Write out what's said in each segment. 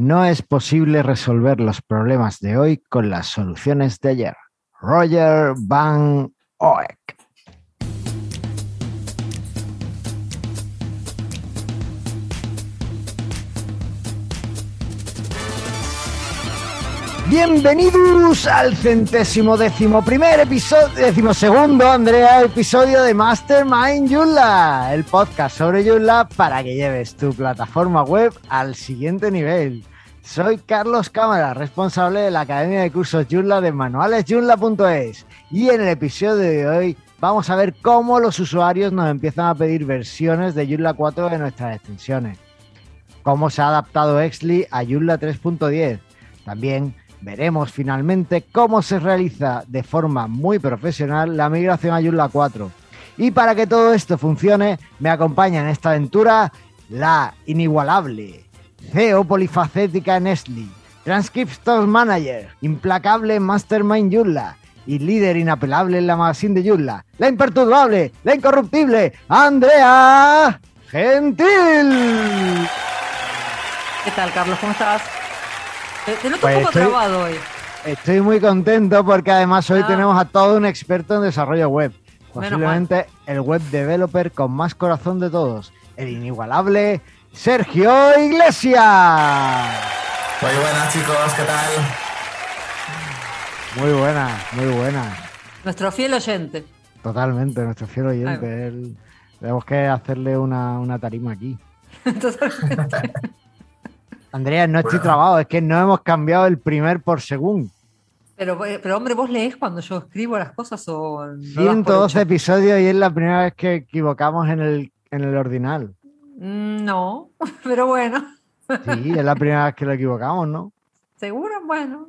No es posible resolver los problemas de hoy con las soluciones de ayer. Roger Van Oek. Bienvenidos al centésimo décimo primer episodio, décimo segundo, Andrea, episodio de Mastermind Joomla, el podcast sobre Joomla para que lleves tu plataforma web al siguiente nivel. Soy Carlos Cámara, responsable de la Academia de Cursos Joomla de manualesjoomla.es y en el episodio de hoy vamos a ver cómo los usuarios nos empiezan a pedir versiones de Joomla 4 de nuestras extensiones, cómo se ha adaptado Exli a Joomla 3.10, también veremos finalmente cómo se realiza de forma muy profesional la migración a Joomla 4. Y para que todo esto funcione, me acompaña en esta aventura la inigualable CEO polifacética Nestle, Transcriptions Manager, implacable Mastermind Joomla y líder inapelable en la magazine de Joomla, la imperturbable, la incorruptible, Andrea Gentil. ¿Qué tal, Carlos? ¿Cómo estás? Te, te noto Pues un poco estoy- trabado hoy. Estoy muy contento porque además hoy Ah. tenemos a todo un experto en desarrollo web. Posiblemente el web developer con más corazón de todos, el inigualable Sergio Iglesias. Muy buenas chicos, ¿qué tal? Muy buena, muy buena. Nuestro fiel oyente. Totalmente, nuestro fiel oyente. Él- tenemos que hacerle una, una tarima aquí. Totalmente. Andrea, no estoy Bueno. trabado, es que no hemos cambiado el primer por segundo. Pero, eh, pero, hombre, ¿vos lees cuando yo escribo las cosas o por 112 hecho? episodios y es la primera vez que equivocamos en el, en el ordinal. Mm, No, pero bueno. Sí, es la primera vez que lo equivocamos, ¿no? ¿Seguro? Bueno.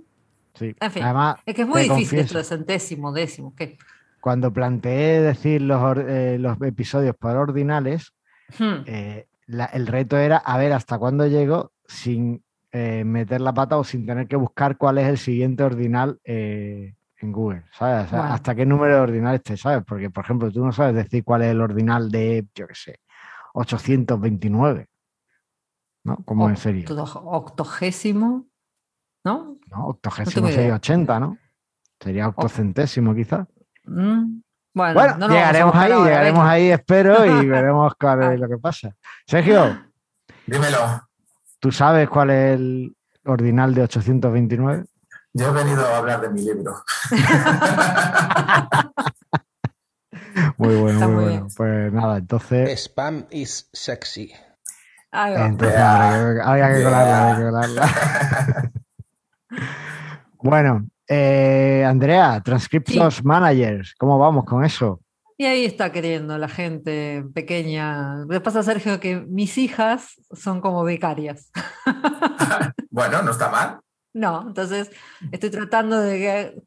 Sí. En fin, Además, Es que es muy difícil esto de centésimo, décimo. ¿Qué? cuando planteé decir los, eh, los episodios por ordinales, Hmm. eh, la- el reto era a ver hasta cuándo llego sin eh, meter la pata o sin tener que buscar cuál es el siguiente ordinal en Google, ¿sabes? O sea, Bueno. hasta qué número de ordinal esté, ¿sabes? Porque, por ejemplo, tú no sabes decir cuál es el ordinal de, yo qué sé, 829, ¿no? ¿Cómo Oct- sería? Octogésimo, ¿no? ¿No? Octogésimo sería 80, ¿no? Sería octocentésimo quizás. Mm, Bueno, no llegaremos ahí, ahora, llegaremos venga. ahí, espero, y veremos cuál es lo que pasa. Sergio, Dímelo. ¿tú sabes cuál es el ordinal de 829? Yo he venido a hablar de mi libro. Muy bueno, Está muy, muy bueno. bien. Pues nada, entonces, Spam is sexy. Ahí va. entonces Yeah. habría que, Yeah. colarla, habría que colarla. Bueno, eh, Andrea, Transcriptions Managers, ¿cómo vamos con eso? Y ahí está queriendo la gente pequeña. Que pasa, Sergio, que mis hijas son como becarias. Bueno, no está mal. No, entonces estoy tratando de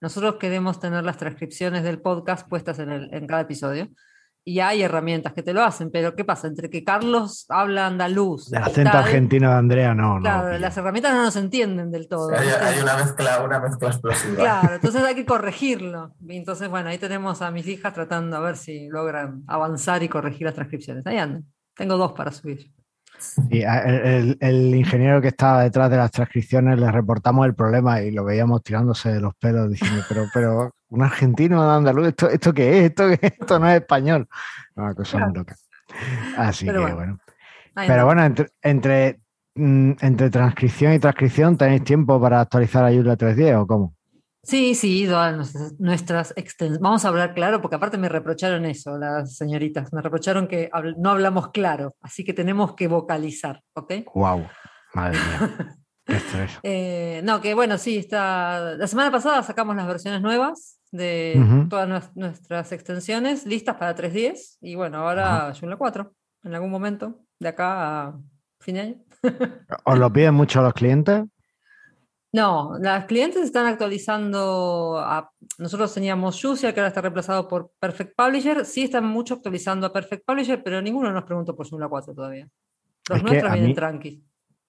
nosotros queremos tener las transcripciones del podcast puestas en, el- en cada episodio. Y hay herramientas que te lo hacen, pero ¿qué pasa? Entre que Carlos habla andaluz, Del y acento tal, argentino de Andrea, no, claro, las herramientas no nos entienden del todo. Hay, una mezcla, una mezcla explosiva. Claro, entonces hay que corregirlo. Entonces, bueno, ahí tenemos a mis hijas tratando a ver si logran avanzar y corregir las transcripciones. Ahí andan. Tengo dos para subir. El, ingeniero que estaba detrás de las transcripciones le reportamos el problema y lo veíamos tirándose de los pelos diciendo, pero, pero un argentino de andaluz, ¿esto, esto qué es? ¿Esto, qué es? Esto no es español. Una cosa muy loca. Así Pero que bueno, Pero bueno, entre, entre, mm, entre transcripción y transcripción, ¿tenéis tiempo para actualizar a Joomla 3.10 o cómo? Sí, sí, nuestras, nuestras extens- Vamos a hablar claro, porque aparte me reprocharon eso, las señoritas. Me reprocharon que habl- no hablamos claro, así que tenemos que vocalizar, ¿ok? ¡Wow! Madre mía. Qué estrés. Eh, no, que bueno, sí, está. La semana pasada sacamos las versiones nuevas de todas nues- nuestras extensiones listas para 3.10 y bueno, ahora Joomla 4, en algún momento, de acá a fin de año. ¿Os lo piden mucho los clientes? No, las clientes están actualizando a, nosotros teníamos Juicy, que ahora está reemplazado por Perfect Publisher, sí están mucho actualizando a Perfect Publisher, pero ninguno nos preguntó por Joomla 4 todavía. Los Es nuestros vienen tranqui.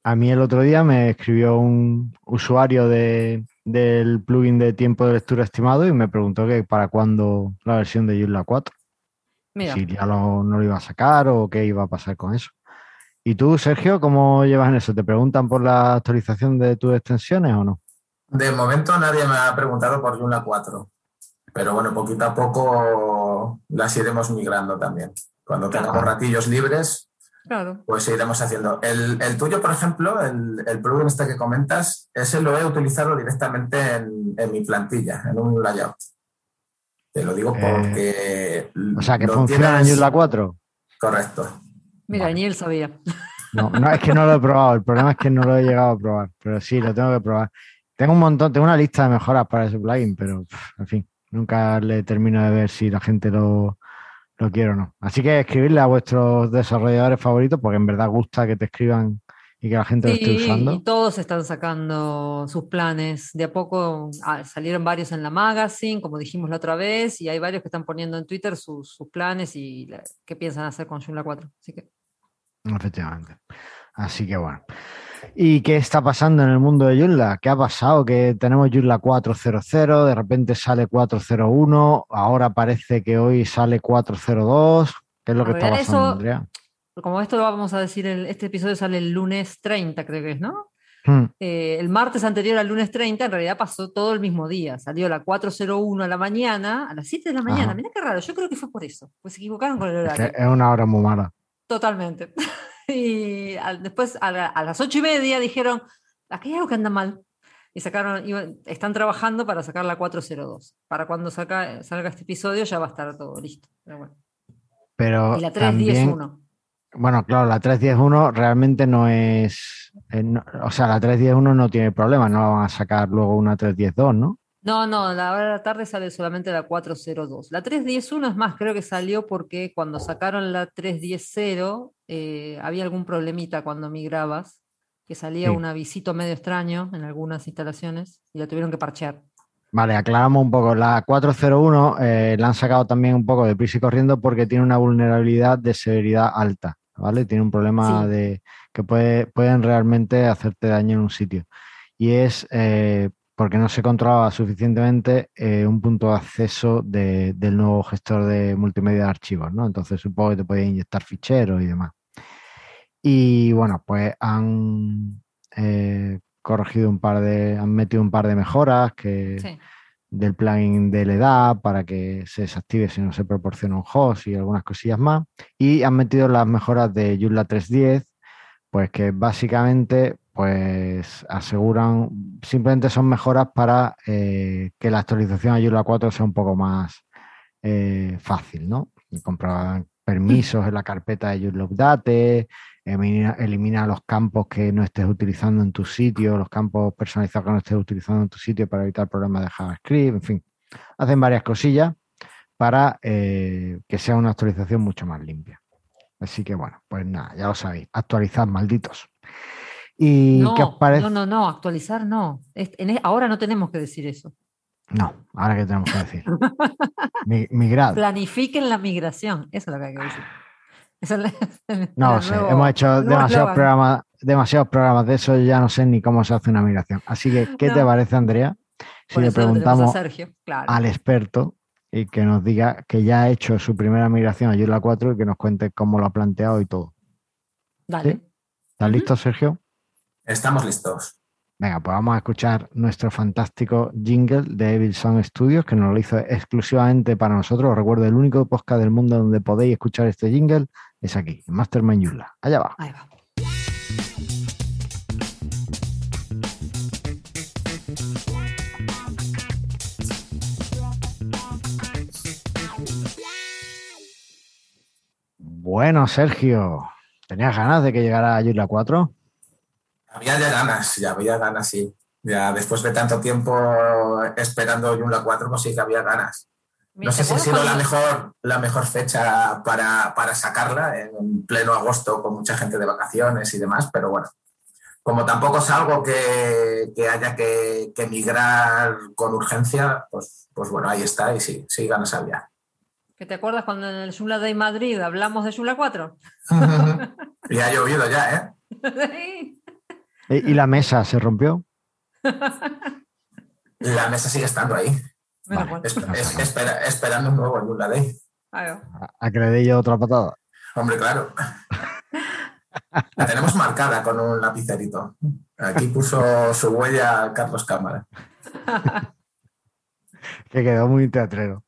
A mí el otro día me escribió un usuario de, del plugin de tiempo de lectura estimado y me preguntó que para cuándo la versión de Joomla 4. Mira, Si ya lo- no lo iba a sacar o qué iba a pasar con eso. ¿Y tú, Sergio, cómo llevas en eso? ¿Te preguntan por la actualización de tus extensiones o no? De momento nadie me ha preguntado por Joomla 4. Pero bueno, poquito a poco las iremos migrando también. Cuando tengamos ratillos libres, Claro. pues iremos haciendo. El, el tuyo, por ejemplo, el, el plugin este que comentas, ese lo he utilizado directamente en, en mi plantilla, en un layout. Te lo digo Eh, porque... O sea, que funciona en Joomla 4. Correcto. Mira, ni él sabía. No, no, es que no lo he probado. El problema es que no lo he llegado a probar. Pero sí, lo tengo que probar. Tengo un montón, tengo una lista de mejoras para ese plugin, pero en fin, nunca le termino de ver si la gente lo, lo quiere o no. Así que escribirle a vuestros desarrolladores favoritos, porque en verdad gusta que te escriban y que la gente lo esté usando. y todos están sacando sus planes. De a poco ah, salieron varios en la magazine, como dijimos la otra vez, y hay varios que están poniendo en Twitter sus, sus planes y la- qué piensan hacer con Joomla 4. Así que Efectivamente. Así que bueno. ¿Y qué está pasando en el mundo de Joomla? ¿Qué ha pasado? Que tenemos Joomla 4.0.0, de repente sale 4.0.1, ahora parece que hoy sale 4.0.2. ¿Qué es lo que En está pasando, eso- Andrea? como esto lo vamos a decir, el- este episodio sale el lunes 30, creo que es, ¿no? Hmm, Eh, el martes anterior al lunes 30, en realidad pasó todo el mismo día. Salió la 4.01 a la mañana, a las 7 de la mañana. Mira qué raro, yo creo que fue por eso, pues se equivocaron con el es, horario. que es una hora muy mala. Totalmente. Y al- después a, la- a las ocho y media dijeron, aquí hay algo que anda mal. Y sacaron, iban- están trabajando para sacar la 402. Para cuando saca, salga este episodio ya va a estar todo listo. Pero bueno. Pero Y la 3.10.1. también, bueno, claro, la 3.10.1 realmente no es, eh, no- o sea, la 3.10.1 no tiene problema, no la van a sacar luego una 3.10.2, ¿no? No, no, la hora de la tarde sale solamente la 402. La 3.10.1 es más, creo que salió porque cuando sacaron la 3.10.0 eh, había algún problemita cuando migrabas, que salía Sí. un avisito medio extraño en algunas instalaciones y la tuvieron que parchear. Vale, aclaramos un poco. La 401 eh, la han sacado también un poco de prisa y corriendo porque tiene una vulnerabilidad de severidad alta, ¿vale? Tiene un problema Sí. de que puede, pueden realmente hacerte daño en un sitio. Y es eh, porque no se controlaba suficientemente eh, un punto de acceso de- del nuevo gestor de multimedia de archivos, ¿no? Entonces supongo que te podía inyectar ficheros y demás. Y bueno, pues han eh, corregido un par de, han metido un par de mejoras que Sí. del plugin de LEDA para que se desactive si no se proporciona un host y algunas cosillas más. Y han metido las mejoras de Joomla 3.10, pues que básicamente pues aseguran, simplemente son mejoras para eh, que la actualización a Joomla 4 sea un poco más eh, fácil, ¿no? Comprobar permisos en la carpeta de Joomla Update, elimina, elimina los campos que no estés utilizando en tu sitio, los campos personalizados que no estés utilizando en tu sitio para evitar problemas de JavaScript, en fin. Hacen varias cosillas para eh, que sea una actualización mucho más limpia. Así que bueno, pues nada, ya lo sabéis, actualizad, malditos. ¿Y No, no, no, no, actualizar no. En ahora no tenemos que decir eso. No, ahora que tenemos que decir. Mi- migrad. Planifiquen la migración, eso es lo que hay que decir. Eso es el- No lo sé, nuevo- hemos hecho demasiados programas, demasiados programas de eso, ya no sé ni cómo se hace una migración. Así que, ¿qué te parece, Andrea? Si le preguntamos Sergio, claro. al experto y que nos diga que ya ha hecho su primera migración a Joomla 4 y que nos cuente cómo lo ha planteado y todo. Dale. ¿sí? ¿Estás listo, Sergio? Estamos listos. Venga, pues vamos a escuchar nuestro fantástico jingle de Evil Sound Studios, que nos lo hizo exclusivamente para nosotros. Os recuerdo, el único podcast del mundo donde podéis escuchar este jingle es aquí, en Mastermind Joomla. Allá va. Ahí va. Bueno, Sergio, ¿tenías ganas de que llegara Joomla 4? Había ya ganas, ya había ganas, sí. Ya después de tanto tiempo esperando Joomla 4, pues sí que había ganas. No sé si ha sido la mejor, la mejor fecha para, para sacarla en pleno agosto con mucha gente de vacaciones y demás, pero bueno, como tampoco es algo que, que haya que, que migrar con urgencia, pues, pues bueno, ahí está y sí, sí ganas había. ¿Que te acuerdas cuando en el Joomla Day Madrid hablamos de Joomla 4? y ha llovido ya, ¿eh? ¿Y la mesa se rompió? La mesa sigue estando ahí, Menos Vale. mal. es- es- espera- esperando un nuevo Joomla Day. Ahí va. ¿A a que le dé yo otra patada? Hombre, claro. La tenemos marcada con un lapicerito. Aquí puso su huella Carlos Cámara. que quedó muy teatrero.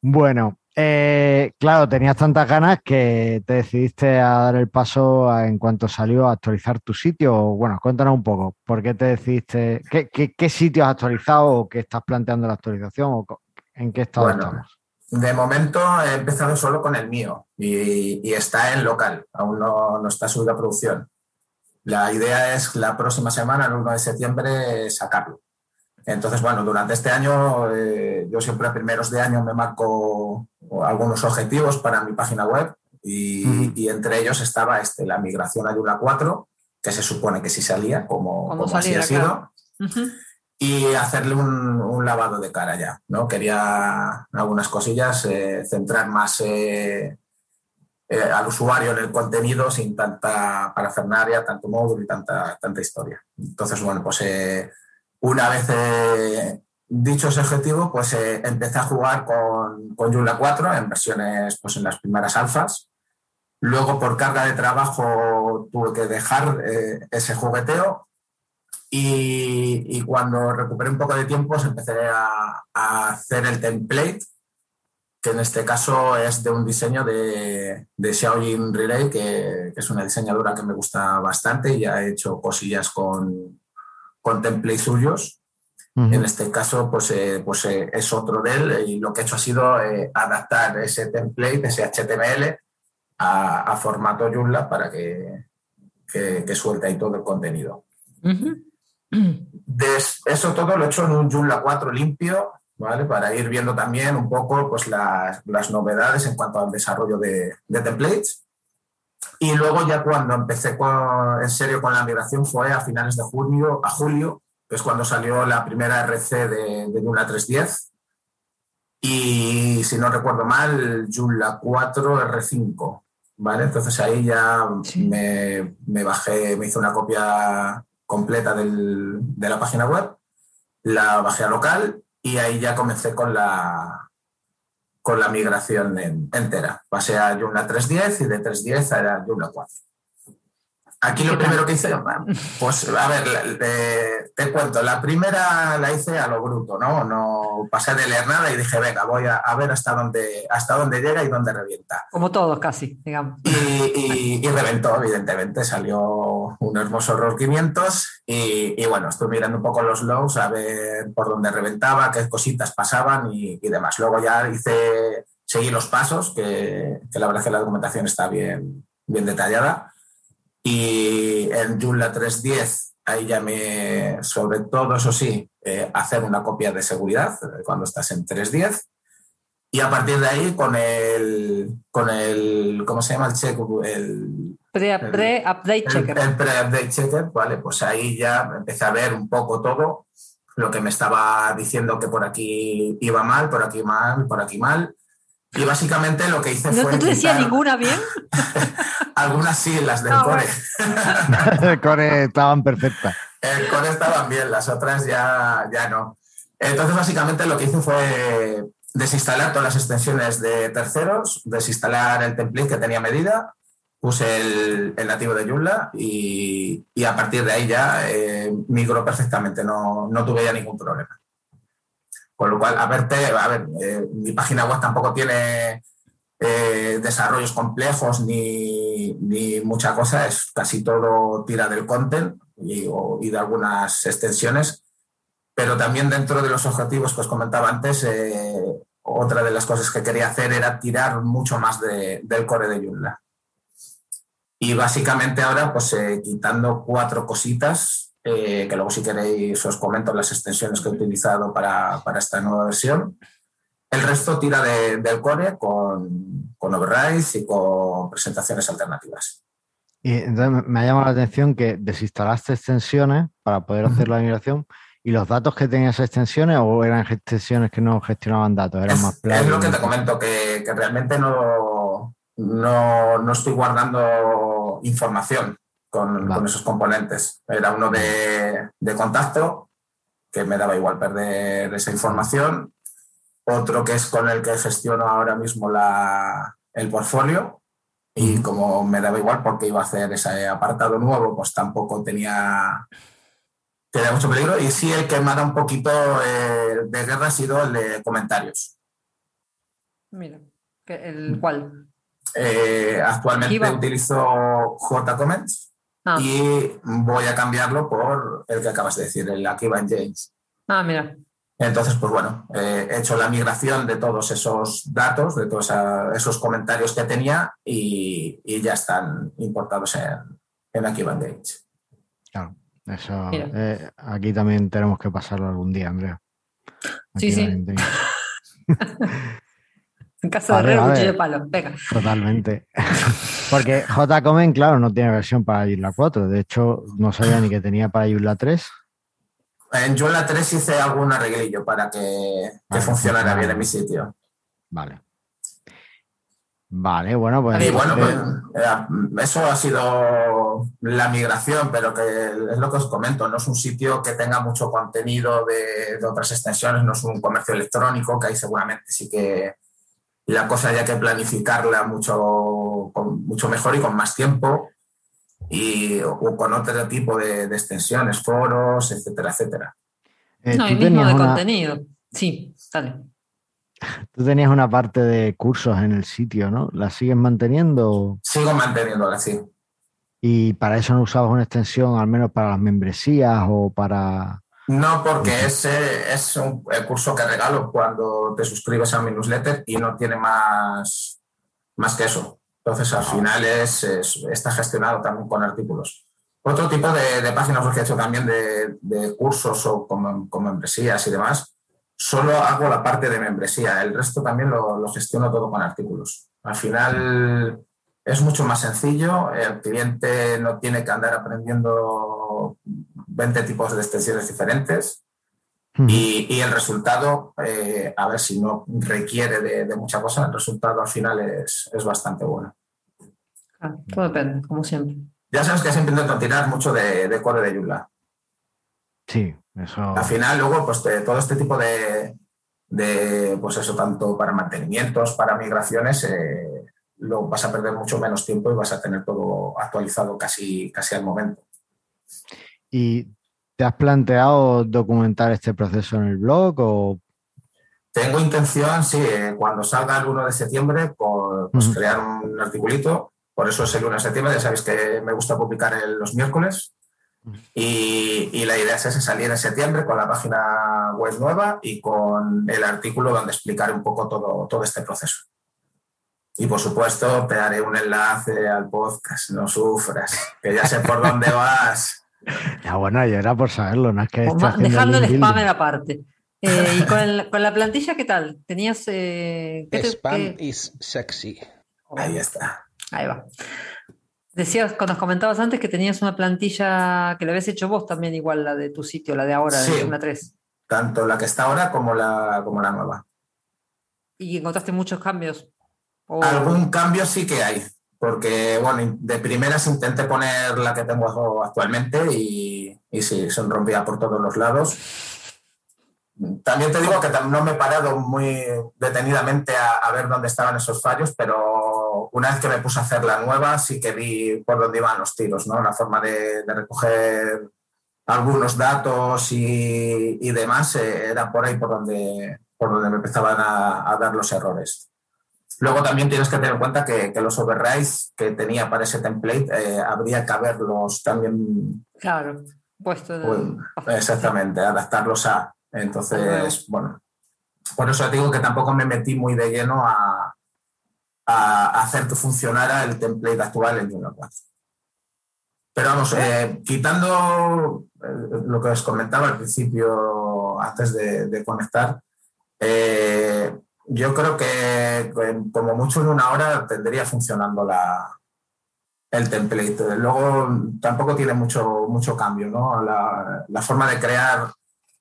Bueno, eh, claro, tenías tantas ganas que te decidiste a dar el paso en cuanto salió a actualizar tu sitio. Bueno, cuéntanos un poco, ¿por qué te decidiste? ¿Qué, sitio has actualizado o qué estás planteando la actualización o en qué estado estamos? De momento he empezado solo con el mío y, está en local, aún no, no, está subido a producción. La idea es la próxima semana, el 1 de septiembre, sacarlo. Entonces, bueno, durante este año, eh, yo siempre a primeros de año me marco algunos objetivos para mi página web y, entre ellos estaba este, la migración a Yula 4, que se supone que sí salía, como, como así ha sido, y hacerle un, lavado de cara ya. ¿no? Quería algunas cosillas, eh, centrar más eh, al usuario en el contenido sin tanta parafernaria, tanto módulo y tanta, tanta historia. Entonces, bueno, pues una vez eh, dicho ese objetivo, pues eh, empecé a jugar con, con Joomla 4 en versiones, pues en las primeras alfas. Luego, por carga de trabajo, tuve que dejar eh, ese jugueteo y, cuando recuperé un poco de tiempo, pues empecé a, hacer el template, que en este caso es de un diseño de, de Xiaojin Relay, que, es una diseñadora que me gusta bastante y ha hecho cosillas con, con templates suyos. En este caso, pues, eh, pues eh, es otro de él y lo que he hecho ha sido eh, adaptar ese template, ese HTML, a, formato Joomla para que, que, suelte ahí todo el contenido. eso todo lo he hecho en un Joomla 4 limpio, ¿vale? Para ir viendo también un poco pues, las, las novedades en cuanto al desarrollo de, de templates. Y luego ya cuando empecé en serio con la migración fue a finales de junio, a julio, que es cuando salió la primera RC de, de Joomla 3.10. Y si no recuerdo mal, Joomla 4 R5, ¿vale? Entonces ahí ya me, me, bajé, me hice una copia completa del, de la página web, la bajé a local y ahí ya comencé con la, con la migración entera. Pasé a Joomla 3.10 y de 3.10 a Joomla 4. Aquí lo primero que hice, pues a ver, te, cuento, la primera la hice a lo bruto, ¿no? No pasé de leer nada y dije, venga, voy a, ver hasta dónde, hasta dónde llega y dónde revienta. Como todos casi, digamos. Y, reventó, evidentemente, salió un hermoso error 500 y, bueno, estuve mirando un poco los logs a ver por dónde reventaba, qué cositas pasaban y, demás. Luego ya hice, seguí los pasos, que, que la verdad es que la documentación está bien, bien detallada y en Joomla 3.10, ahí ya me, sobre todo, eso sí, eh, hacer una copia de seguridad eh, cuando estás en 3.10. Y a partir de ahí, con el, con el ¿cómo se llama? El check, el pre-update checker. El, pre-update checker, vale, pues ahí ya empecé a ver un poco todo lo que me estaba diciendo que por aquí iba mal, por aquí mal, por aquí mal. Y básicamente lo que hice fue. ¿No te decía ninguna bien? Algunas sí, las del ah, core. el core estaban perfectas. El core estaban bien, las otras ya, ya no. Entonces, básicamente lo que hice fue desinstalar todas las extensiones de terceros, desinstalar el template que tenía medida, puse el, nativo de Joomla y, a partir de ahí ya eh, migró perfectamente, no, no tuve ya ningún problema. Con lo cual, a, verte, a ver, eh, mi página web tampoco tiene eh, desarrollos complejos ni, mucha cosa, es casi todo tira del content y, de algunas extensiones, pero también dentro de los objetivos que os comentaba antes, eh, otra de las cosas que quería hacer era tirar mucho más del core de Joomla. Y básicamente ahora, pues quitando cuatro cositas, eh, que luego si queréis os comento las extensiones que he utilizado para, esta nueva versión. El resto tira del core con, con overrides y con presentaciones alternativas. Y entonces me ha llamado la atención que desinstalaste extensiones para poder hacer la migración y los datos que tenías esas extensiones o eran extensiones que no gestionaban datos, eran más planos. Es lo que te comento, que, realmente no, no, no, estoy guardando información con, esos componentes. Era uno de, contacto, que me daba igual perder esa información. Otro que es con el que gestiono ahora mismo la, el portfolio. Y como me daba igual porque iba a hacer ese apartado nuevo, pues tampoco tenía, tenía mucho peligro. Y sí, el que me ha dado un poquito eh, de guerra ha sido el de comentarios. Mira, ¿el cuál? Eh, actualmente utilizo JComments ah. y voy a cambiarlo por el que acabas de decir, el Akiva James. Ah, mira. Entonces, pues bueno, eh, he hecho la migración de todos esos datos, de todos esos comentarios que tenía y, ya están importados en, en Akiva Claro, eso eh, aquí también tenemos que pasarlo algún día, Andrea. sí, sí. En caso de herrero, cuchillo de palo. Venga. Totalmente. Porque JComen, claro, no tiene versión para Joomla 4. De hecho, no sabía ni que tenía para Joomla 3. En Joomla 3 hice algún arreglillo para que, funcionara bien en mi sitio. Vale. Vale, bueno, pues. Y bueno, pues, eh, eso ha sido la migración, pero que es lo que os comento, no es un sitio que tenga mucho contenido de, de otras extensiones, no es un comercio electrónico, que ahí seguramente sí que, la cosa haya que planificarla mucho, mucho mejor y con más tiempo y, o con otro tipo de, extensiones, foros, etcétera, etcétera. Eh, no, y mismo de contenido. Sí, dale. Tú tenías una parte de cursos en el sitio, ¿no? ¿La sigues manteniendo? Sigo manteniéndola, sí. ¿Y para eso no usabas una extensión, al menos para las membresías o para no, porque ese es un curso que regalo cuando te suscribes a mi newsletter y no tiene más, más que eso. Entonces, al ah. final es, está gestionado también con artículos. Otro tipo de, páginas que he hecho también de, cursos o con, membresías y demás, solo hago la parte de membresía. El resto también lo, lo gestiono todo con artículos. Al final es mucho más sencillo. El cliente no tiene que andar aprendiendo 20 tipos de extensiones diferentes y, el resultado, eh, a ver si no requiere de, mucha cosa, el resultado al final es, bastante bueno. Ah, todo depende, como siempre. Ya sabes que siempre intento tirar mucho de, de core de Joomla. Sí, eso. Al final, luego, pues todo este tipo de, pues eso, tanto para mantenimientos, para migraciones, eh, lo vas a perder mucho menos tiempo y vas a tener todo actualizado casi, casi al momento. ¿Y te has planteado documentar este proceso en el blog o tengo intención, sí, eh, cuando salga el 1 de septiembre, por pues, crear un articulito. Por eso es el 1 de septiembre, ya sabéis que me gusta publicar los miércoles. Y, la idea es ese, salir en septiembre con la página web nueva y con el artículo donde explicar un poco todo, todo este proceso. Y por supuesto, te haré un enlace al podcast, no sufras, que ya sé por dónde vas. Ya bueno, yo era por saberlo, no es que... Dejando el spam aparte. Eh, ¿Y con, la plantilla qué tal? ¿Tenías... Eh, spam is sexy. Ahí está. Ahí va. Decías, cuando nos comentabas antes que tenías una plantilla que la habías hecho vos también, igual la de tu sitio, la de ahora, de una 3. Tanto la que está ahora como la, como la nueva. ¿Y encontraste muchos cambios? Algún cambio sí que hay porque, bueno, de primeras intenté poner la que tengo actualmente y, y sí, son rompía por todos los lados. También te digo que no me he parado muy detenidamente a, ver dónde estaban esos fallos, pero una vez que me puse a hacer la nueva, sí que vi por dónde iban los tiros, ¿no? La forma de, recoger algunos datos y, y demás eh, era por ahí por donde, por donde me empezaban a dar los errores. Luego también tienes que tener en cuenta que, los overrides que tenía para ese template eh, habría que haberlos también. Claro, puesto. exactamente, adaptarlos a. Entonces, bueno, por eso te digo que tampoco me metí muy de lleno a, hacer que funcionara el template actual en Joomla 4. Pero vamos, eh, quitando eh, lo que os comentaba al principio, antes de, conectar, yo creo que como mucho en una hora tendría funcionando la, el template. Luego tampoco tiene mucho, mucho cambio, ¿no? La, forma de crear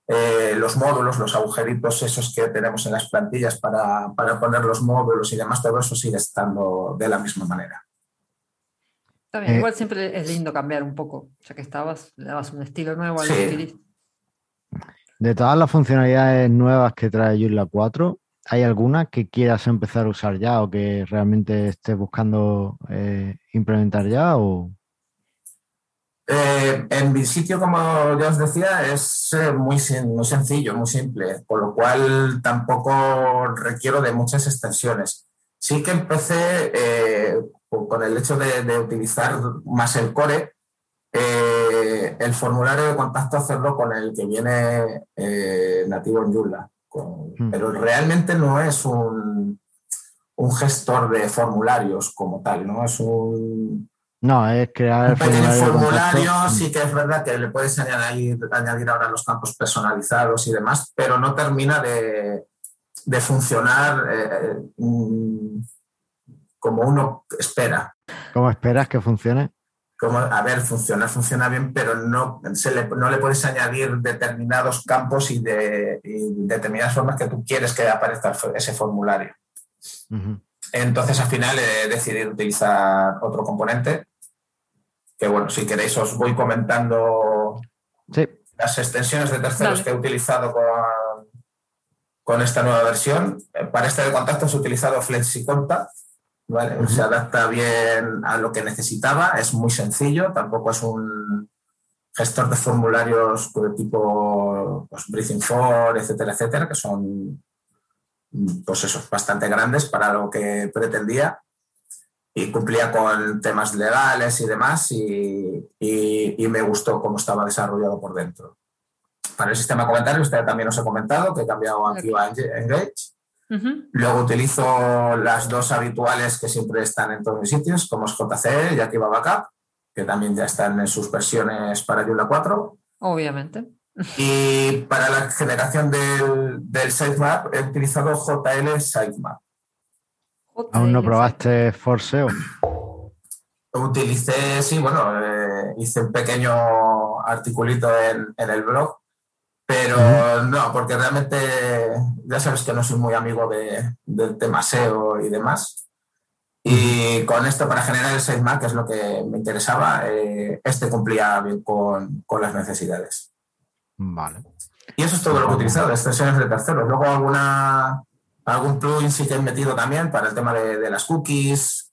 eh, los módulos, los agujeritos esos que tenemos en las plantillas para, poner los módulos y demás, todo eso sigue estando de la misma manera. También, eh, igual siempre es lindo cambiar un poco, ya que estabas, le dabas un estilo nuevo al sí. De todas las funcionalidades nuevas que trae Joomla 4, ¿hay alguna que quieras empezar a usar ya o que realmente estés buscando eh, implementar ya? O... Eh, en mi sitio, como ya os decía, es eh, muy, muy sencillo, muy simple, con lo cual tampoco requiero de muchas extensiones. Sí que empecé con el hecho de, utilizar más el core, el formulario de contacto hacerlo con el que viene nativo en Joomla. Hmm. Pero realmente no es un, un, gestor de formularios como tal, ¿no? Es un... No, es crear un pequeño formulario, sí que es verdad que le puedes añadir, añadir ahora los campos personalizados y demás, pero no termina de, de funcionar eh, mm, como uno espera. ¿Cómo esperas que funcione? Como, a ver, funciona, funciona bien, pero no, se le, no le puedes añadir determinados campos y, de, determinadas formas que tú quieres que aparezca ese formulario. Entonces, al final he decidido utilizar otro componente, que bueno, si queréis os voy comentando las extensiones de terceros que he utilizado con, con esta nueva versión. Para este de contacto he utilizado FlexiContact, se adapta bien a lo que necesitaba, es muy sencillo, tampoco es un gestor de formularios de tipo pues, Breathing for, etcétera, etcétera, que son pues eso, bastante grandes para lo que pretendía. Y cumplía con temas legales y demás y, me gustó cómo estaba desarrollado por dentro. Para el sistema de comentarios, usted también os he comentado que he cambiado aquí a Engage Luego utilizo las dos habituales que siempre están en todos mis sitios, como es JCE y Akiva Backup, que también ya están en sus versiones para Joomla 4. Obviamente. Y para la generación del, del sitemap he utilizado JL Sitemap. ¿Aún no probaste Forseo? Utilicé, sí, bueno, eh, hice un pequeño articulito en, en el blog pero no, porque realmente ya sabes que no soy muy amigo de, del tema SEO y demás. Y con esto, para generar el sitemap, que es lo que me interesaba, eh, este cumplía bien con, con, las necesidades. Vale. Y eso es todo lo que he utilizado, extensiones de terceros. Luego alguna, algún plugin sí que he metido también para el tema de, de las cookies.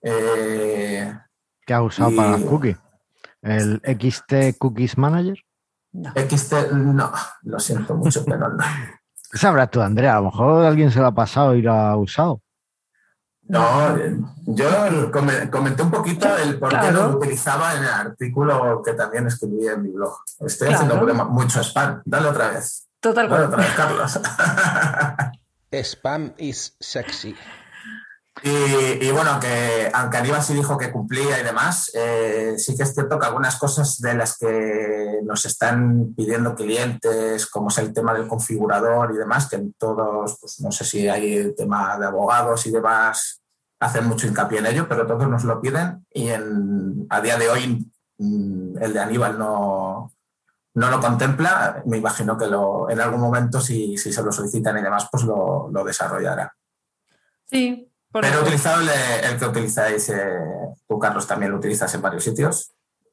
Eh, ¿Qué has usado para las cookies? ¿El XT Cookies Manager? No. XT, no, lo siento mucho, pero no. ¿Qué sabrás tú, Andrea? A lo mejor alguien se lo ha pasado y lo ha usado. No, yo comenté un poquito el por qué lo utilizaba en el artículo que también escribí en mi blog. Estoy haciendo mucho spam. Dale otra vez. Total. Dale otra vez, Carlos. spam is sexy. Y, bueno, aunque, aunque Aníbal sí dijo que cumplía y demás, eh, sí que es cierto que algunas cosas de las que nos están pidiendo clientes, como es el tema del configurador y demás, que en todos, pues no sé si hay tema de abogados y demás, hacen mucho hincapié en ello, pero todos nos lo piden y en, a día de hoy mm, el de Aníbal no, no lo contempla. Me imagino que lo, en algún momento, si, si se lo solicitan y demás, pues lo, lo desarrollará. Sí, pero he utilizado el, que utilizáis, eh, tú Carlos también lo utilizas en varios sitios.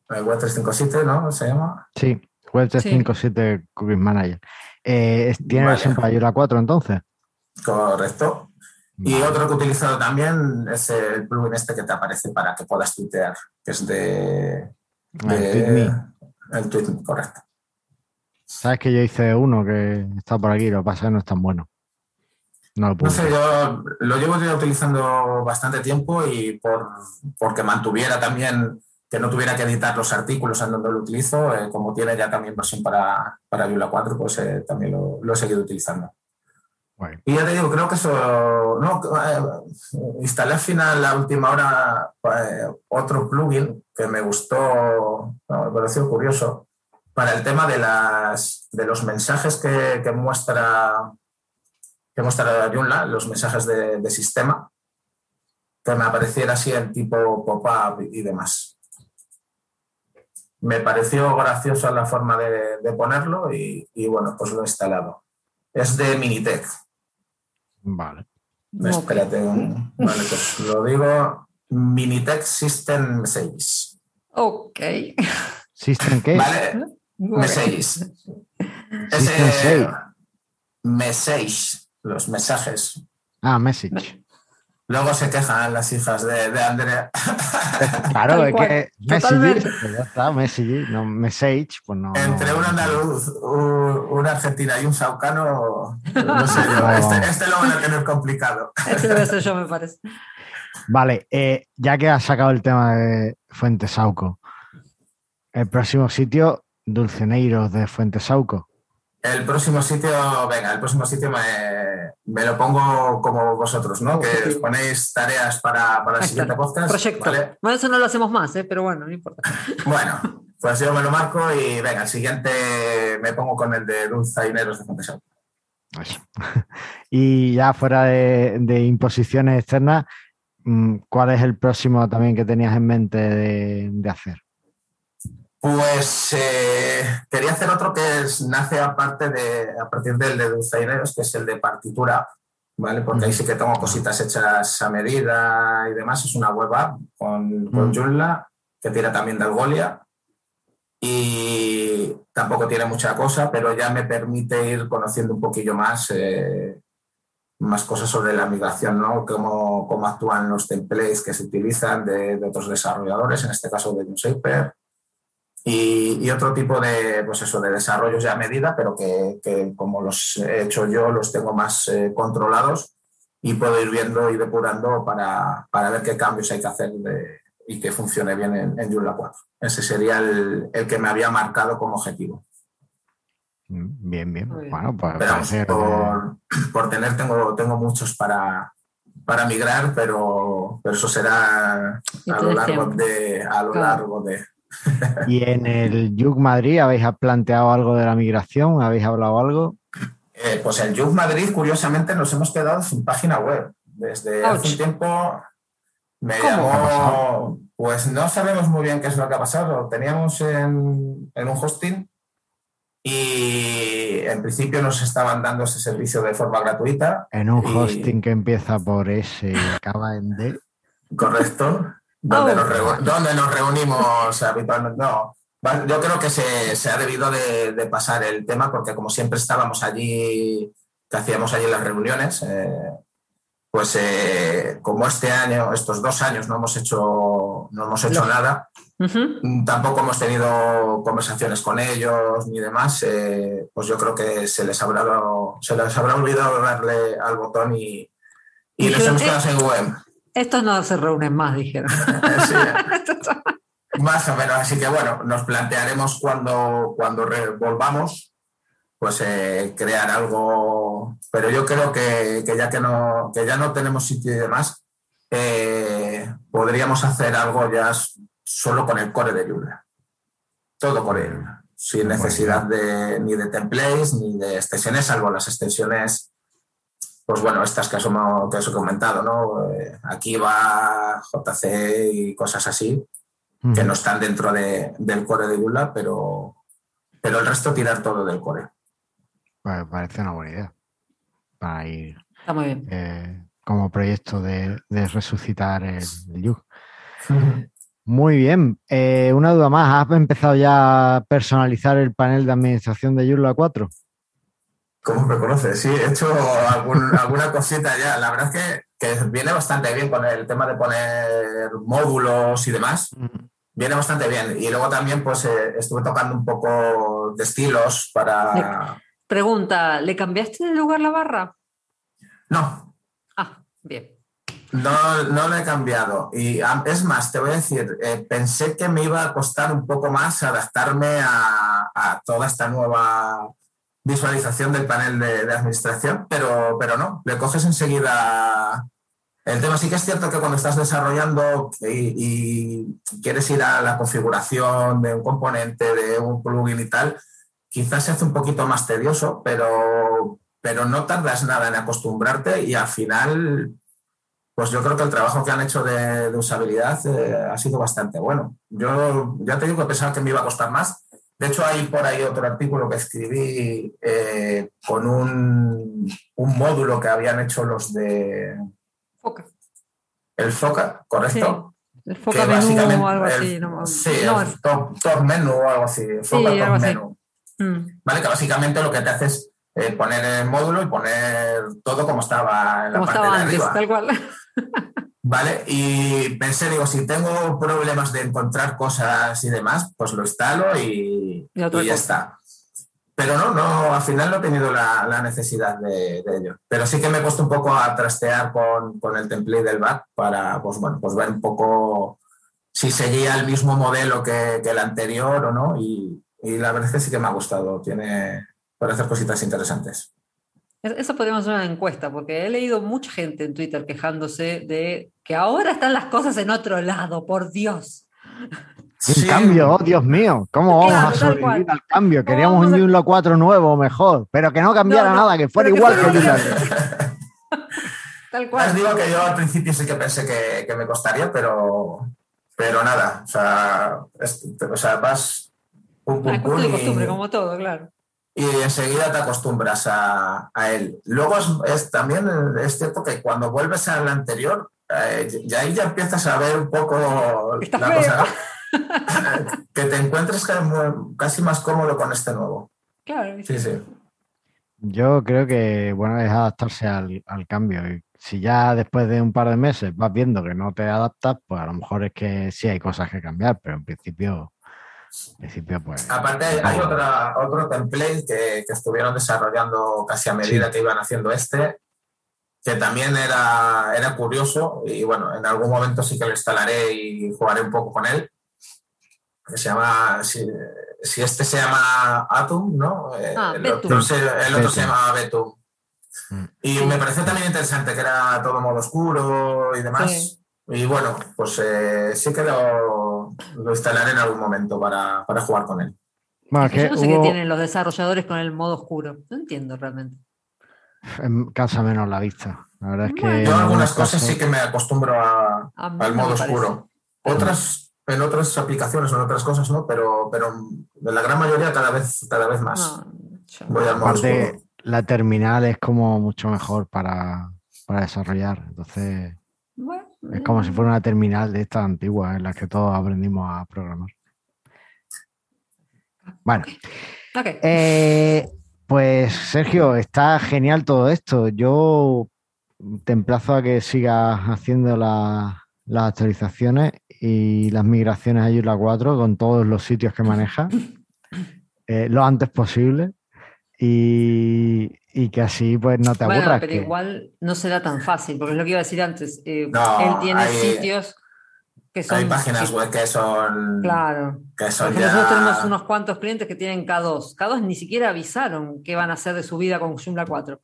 El Web 357, ¿no? ¿Se llama? Sí, Web 357 Cookies Manager. Eh, ¿Tiene versión para Joomla 4 entonces? Correcto. Y otro que he utilizado también es el plugin este que te aparece para que puedas tuitear, que es de... el tweet, correcto. Sabes que yo hice uno que está por aquí, lo que pasa es que no es tan bueno. No, sé, yo lo llevo ya utilizando bastante tiempo y por, porque mantuviera también que no tuviera que editar los artículos en donde lo utilizo, eh, como tiene ya también versión para, para Viola 4, pues eh, también lo, he seguido utilizando. Y ya te digo, creo que eso, no, eh, instalé al final, la última hora, otro plugin que me gustó, me pareció curioso, para el tema de, las, de los mensajes que, que muestra que mostrará Joomla, los mensajes de, sistema, que me apareciera así en tipo pop-up y demás. Me pareció graciosa la forma de, ponerlo y, bueno, pues lo he instalado. Es de Minitech. Vale. Espérate, vale, pues lo digo. Minitech System 6. Ok. ¿System qué? Vale, M6. System 6. M6. Los mensajes. Ah, message. Luego se quejan las hijas de, de Andrea. Claro, es que message, pues ya está, message, no message, pues no. Entre no- un andaluz, un, una argentina y un saucano, no sé yo, este, este lo van a tener complicado. Ese debe ser yo, me parece. Vale, eh, ya que has sacado el tema de Fuente Sauco, el próximo sitio, Dulceneiros de Fuente Sauco. El próximo sitio, venga, el próximo sitio me, me lo pongo como vosotros, ¿no? Que os ponéis tareas para, para el siguiente podcast. Proyecto. ¿vale? Bueno, eso no lo hacemos más, ¿eh? pero bueno, no importa. Bueno, pues yo me lo marco y venga, el siguiente me pongo con el de Dulzaineros de. Eso. y ya fuera de, de imposiciones externas, mm, ¿cuál es el próximo también que tenías en mente de, de hacer? Pues eh, quería hacer otro que es, nace aparte de, a partir del de Dulzaineros, que es el de partitura, ¿vale? Porque ahí sí que tengo cositas hechas a medida y demás. Es una web app con, con Mm. Joomla, que tira también de Algolia. Y tampoco tiene mucha cosa, pero ya me permite ir conociendo un poquillo más, eh, más cosas sobre la migración, ¿no? Cómo, cómo actúan los templates que se utilizan de, de otros desarrolladores, en este caso de Newspaper y, y otro tipo de, pues eso, de desarrollos ya a medida, pero que, que como los he hecho yo, los tengo más eh, controlados y puedo ir viendo y depurando para, para ver qué cambios hay que hacer de- y que funcione bien en, en Joomla 4. Ese sería el, el que me había marcado como objetivo. Bien, bien. Bueno, pues parece por, por tener, tengo, tengo muchos para, para migrar, pero, pero eso será a lo largo de, a lo Claro. largo de, ¿Y en el Yug Madrid habéis planteado algo de la migración? ¿Habéis hablado algo? Eh, pues en Youth Madrid, curiosamente, nos hemos quedado sin página web. Desde hace Ouch. un tiempo me ¿Cómo? llamó, pues no sabemos muy bien qué es lo que ha pasado. Teníamos en, en un hosting y en principio nos estaban dando ese servicio de forma gratuita, En un Y- hosting que empieza por S y acaba en D. correcto, donde, Oh. nos, donde nos reunimos habitualmente. No, yo creo que se, se ha debido de, de pasar el tema porque como siempre estábamos allí, que hacíamos allí las reuniones, eh, pues eh, como este año, estos dos años no hemos hecho, no hemos hecho nada, mm, tampoco hemos tenido conversaciones con ellos ni demás, eh, pues yo creo que se les habrá, se les habrá olvidado darle al botón y, y Dijeron, hemos quedado sin web. Estos no se reúnen más, dijeron. Sí. Más o menos, así que bueno, nos plantearemos cuando, cuando volvamos, pues eh, crear algo, pero yo creo que, que ya que no, que ya no tenemos sitio y demás, eh, podríamos hacer algo ya solo con el core de Joomla. Todo con él, sin necesidad de, ni de templates ni de extensiones, salvo las extensiones, pues bueno, estas que os, hemo- que os he comentado, ¿no? Eh, aquí va JC y cosas así, que no están dentro de- del core de Joomla, pero, pero el resto tirar todo del core. Pues parece una buena idea. Para ir Está muy bien. eh, como proyecto de, de resucitar el, el Yug. Muy bien. Eh, una duda más. ¿Has empezado ya a personalizar el panel de administración de Joomla 4? ¿Cómo me conoces? Sí, he hecho algún- alguna cosita ya. La verdad es que, que viene bastante bien con el tema de poner módulos y demás. Viene bastante bien. Y luego también pues eh, estuve tocando un poco de estilos para... Pregunta, ¿le cambiaste de lugar la barra? No, Ah, bien. No, no lo he cambiado. Y es más, te voy a decir, eh, pensé que me iba a costar un poco más adaptarme a, a toda esta nueva visualización del panel de, administración, pero, pero no, le coges enseguida el tema. Sí que es cierto que cuando estás desarrollando y, quieres ir a la configuración de un componente, de un plugin y tal, quizás se hace un poquito más tedioso, pero, pero no tardas nada en acostumbrarte y al final pues yo creo que el trabajo que han hecho de, de usabilidad eh, ha sido bastante bueno. Yo ya te digo que pensaba que me iba a costar más. De hecho, hay por ahí otro artículo que escribí eh, con un, un, módulo que habían hecho los de Foca. el FOCA, ¿correcto? Sí. El FOCA menú o algo el, así. No, sí, no, el top, top, menú o algo así. FOCA sí, top menú. Mm. ¿Vale? Que básicamente lo que te hace es eh, poner el módulo y poner todo como estaba en la como parte estaba de antes, arriba. tal cual. Vale, y pensé, digo, si tengo problemas de encontrar cosas y demás, pues lo instalo y, Y ya está. Pero no, no, al final no he tenido la, la necesidad de, de ello. Pero sí que me he puesto un poco a trastear con, con el template del back para, pues bueno, pues ver un poco si seguía el mismo modelo que, que el anterior o no. Y, y la verdad es que sí que me ha gustado. Tiene para hacer cositas interesantes. Es- Eso podríamos hacer una encuesta, porque he leído mucha gente en Twitter quejándose de que ahora están las cosas en otro lado, por Dios. Un Sí. cambio, oh Dios mío, ¿cómo vamos Claro, a sobrevivir al cambio? ¿Cómo Queríamos un a- Joomla 4 nuevo, mejor, pero que no cambiara No, no, nada, que fuera pero que igual fuera que igual. Joomla. Tal Os cual. digo que yo al principio sí que pensé que, que me costaría, pero, pero nada. O sea, es- o sea vas pum, pum, Ah, pum, costumbre, y- costumbre, como todo, claro. Y enseguida te acostumbras a, a él. Luego es, es también es cierto que cuando vuelves al anterior, eh, ya ahí ya empiezas a ver un poco Está la feo. cosa. que te encuentres ca- casi más cómodo con este nuevo. Claro, Sí, sí. Yo creo que bueno es adaptarse al, al cambio. Y si ya después de un par de meses vas viendo que no te adaptas, pues a lo mejor es que sí hay cosas que cambiar, pero en principio, principio pues. Aparte hay, hay otra, otro template que, que estuvieron desarrollando casi a medida Sí. que iban haciendo este, que también era, era curioso y bueno, en algún momento sí que lo instalaré y jugaré un poco con él. Que se llama, si, si este se llama Atom, ¿no? Eh, Ah, el, Betum. otro se, el otro se Betum. llama Betum. Mm. Y Sí. me pareció también interesante que era todo modo oscuro y demás. Sí. Y bueno, pues eh, sí que lo, lo instalaré en algún momento para, para jugar con él. Bueno, Es que yo que no sé qué hubo- tienen los desarrolladores con el modo oscuro. No entiendo realmente. em, cansa menos la vista. La verdad es que. Bueno. en Yo algunas cosas sí que me acostumbro a- A al no modo oscuro. Otras, en otras aplicaciones o en otras cosas no, pero, pero en la gran mayoría cada vez, cada vez más. No, yo- Voy al modo Aparte, oscuro. la terminal es como mucho mejor para, para desarrollar. Entonces, es como si fuera una terminal de estas antiguas en las que todos aprendimos a programar. Bueno, eh, pues Sergio, está genial todo esto. Yo te emplazo a que sigas haciendo la- las actualizaciones y las migraciones a Joomla 4 con todos los sitios que manejas eh, lo antes posible y, y que así pues no te Bueno, aburras. pero que- igual no será tan fácil, porque es lo que iba a decir antes. eh, No, él tiene hay- sitios que son. Hay páginas que- web que son, Claro. que son nosotros tenemos unos cuantos clientes que tienen K2. K2 ni siquiera avisaron qué van a hacer de su vida con Joomla 4.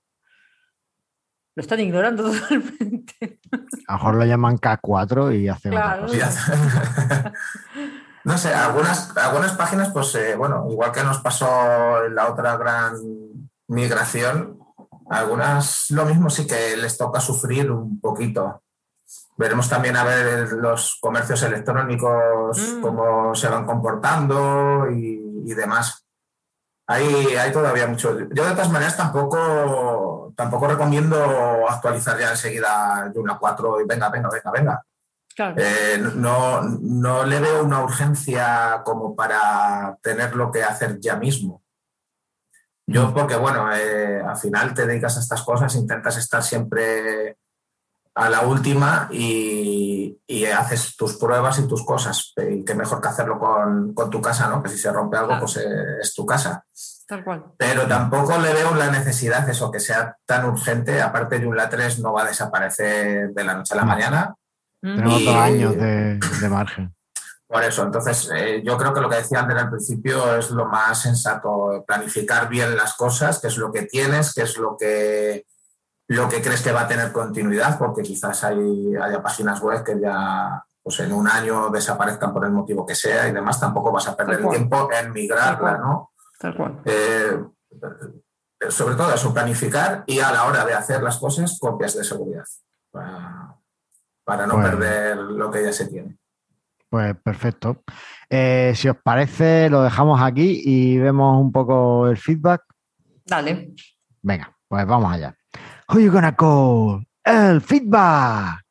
Lo están ignorando totalmente. A lo mejor lo llaman K4 y hacen otra Claro. cosa. No sé, algunas, algunas páginas, pues eh, bueno, igual que nos pasó en la otra gran migración, algunas lo mismo sí que les toca sufrir un poquito. Veremos también a ver los comercios electrónicos, Mm. cómo se van comportando y, y demás. Hay, hay todavía mucho. Yo de todas maneras tampoco, tampoco recomiendo actualizar ya enseguida Joomla 4 y venga, venga, venga, venga. Claro. Eh, no, no le veo una urgencia como para tenerlo que hacer ya mismo. Yo, porque bueno, eh, al final te dedicas a estas cosas, intentas estar siempre a la última y, y haces tus pruebas y tus cosas. Y qué mejor que hacerlo con, con tu casa, ¿no? Que si se rompe algo, Claro. pues eh, es tu casa. Tal cual. Pero tampoco le veo la necesidad de eso, que sea tan urgente. Aparte, Joomla 3 no va a desaparecer de la noche a la No. mañana. Tenemos Y- dos años de, de margen. Por eso, entonces eh, yo creo que lo que decía Ander al principio es lo más sensato, planificar bien las cosas, qué es lo que tienes, qué es lo que, lo que crees que va a tener continuidad, porque quizás hay, haya páginas web que ya pues en un año desaparezcan por el motivo que sea y demás, tampoco vas a perder Tal el cual. tiempo en migrarla. ¿no? Tal cual. Eh, sobre todo eso, planificar y a la hora de hacer las cosas, copias de seguridad, para, para no Bueno. perder lo que ya se tiene. Pues perfecto. Eh, si os parece, lo dejamos aquí y vemos un poco el feedback. Dale. Venga, pues vamos allá. Who you gonna call? El feedback.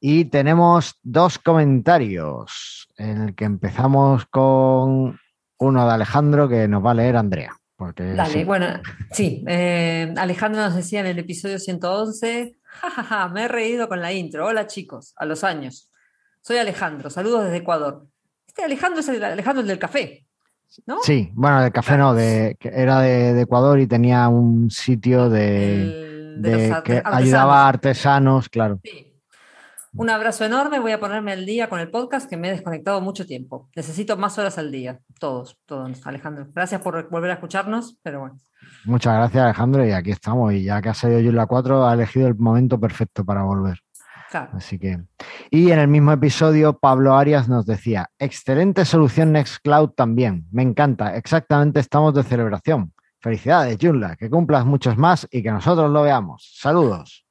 Y tenemos dos comentarios, en el que empezamos con uno de Alejandro que nos va a leer Andrea. Dale, bueno, sí. Eh, Alejandro nos decía en el episodio 111, jajaja, me he reído con la intro. Hola chicos, a los años. Soy Alejandro, saludos desde Ecuador. Este Alejandro es el Alejandro del café, ¿no? Sí, bueno, del café no, de, era de, Ecuador y tenía un sitio de, que ayudaba a artesanos, claro. Sí. Un abrazo enorme, voy a ponerme al día con el podcast que me he desconectado mucho tiempo. Necesito más horas al día, todos, todos, Alejandro. Gracias por volver a escucharnos, pero bueno. Muchas gracias Alejandro y aquí estamos y ya que ha salido la 4 ha elegido el momento perfecto para volver. Claro. Así que y en el mismo episodio Pablo Arias nos decía, excelente solución Nextcloud también, me encanta, exactamente estamos de celebración. Felicidades Junla, que cumplas muchos más y que nosotros lo veamos. Saludos.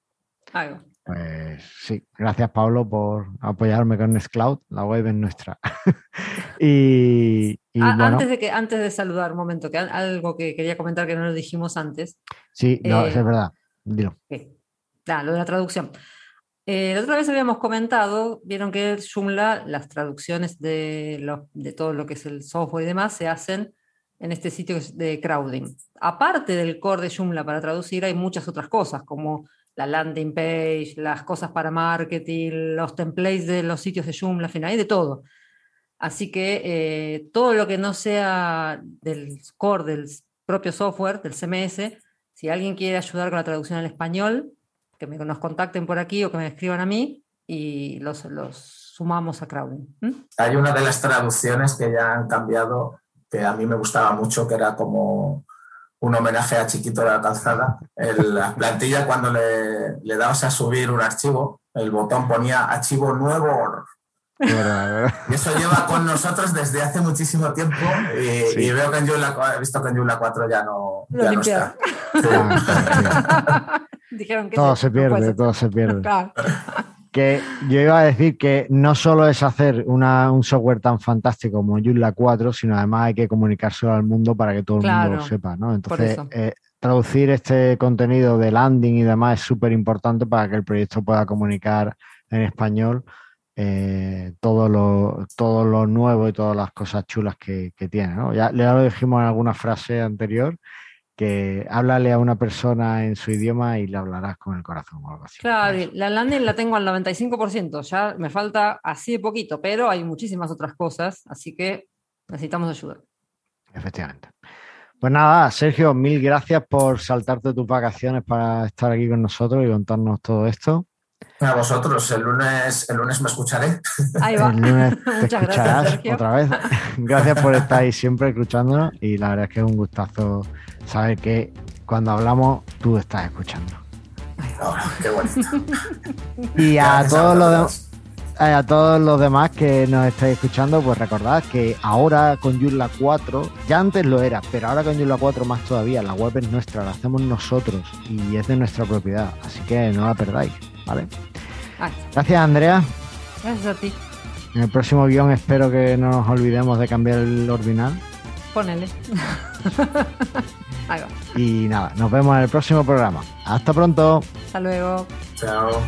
Pues sí, gracias Pablo por apoyarme con Nextcloud, la web es nuestra. y, ah, antes, de que, antes de saludar, un momento, que algo que quería comentar que no lo dijimos antes. Sí, no, es eh, verdad, dilo. Ah, lo de la traducción. Eh, la otra vez habíamos comentado, vieron que Joomla, las traducciones de, de todo lo que es el software y demás, se hacen en este sitio de crowding. Aparte del core de Joomla para traducir, hay muchas otras cosas, como la landing page, las cosas para marketing, los templates de los sitios de Joomla, final, hay de todo. Así que eh, todo lo que no sea del core del propio software, del CMS, si alguien quiere ayudar con la traducción al español, que me, nos contacten por aquí o que me escriban a mí y los, los sumamos a Crowding. Hay una de las traducciones que ya han cambiado, que a mí me gustaba mucho, que era como un homenaje a Chiquito de la Calzada. En la plantilla, cuando le, le dabas a subir un archivo, el botón ponía archivo nuevo. Y eso lleva con nosotros desde hace muchísimo tiempo y, veo que en Joomla, he visto que en Joomla 4 ya no, ya no está. Dijeron que todo se pierde, todo se pierde que yo iba a decir que no solo es hacer un software tan fantástico como Joomla 4, sino además hay que comunicárselo al mundo para que todo el mundo lo sepa, ¿no? Entonces, eh, traducir este contenido de landing y demás es súper importante para que el proyecto pueda comunicar en español eh, todo, lo, todo lo nuevo y todas las cosas chulas que, tiene, ¿no? Ya, ya lo dijimos en alguna frase anterior que háblale a una persona en su idioma y le hablarás con el corazón o algo así. Claro, la landing la tengo al 95%, ya me falta así de poquito, pero hay muchísimas otras cosas, así que necesitamos ayuda. Efectivamente. Pues nada, Sergio, mil gracias por saltarte tus vacaciones para estar aquí con nosotros y contarnos todo esto. A vosotros, el lunes, el lunes me escucharé. Ahí va. El lunes te Muchas gracias, otra vez. Gracias por estar ahí siempre escuchándonos y la verdad es que es un gustazo saber que cuando hablamos tú estás escuchando. qué bueno. Y a todos los eh, a todos los demás que nos estáis escuchando, pues recordad que ahora con Joomla 4, ya antes lo era, pero ahora con Joomla 4 más todavía, la web es nuestra, la hacemos nosotros y es de nuestra propiedad, así que no la perdáis, ¿vale? Gracias Andrea. Gracias a ti. En el próximo guion espero que no nos olvidemos de cambiar el ordinal. Ponele. Y nada, nos vemos en el próximo programa. Hasta pronto. Hasta luego. Chao.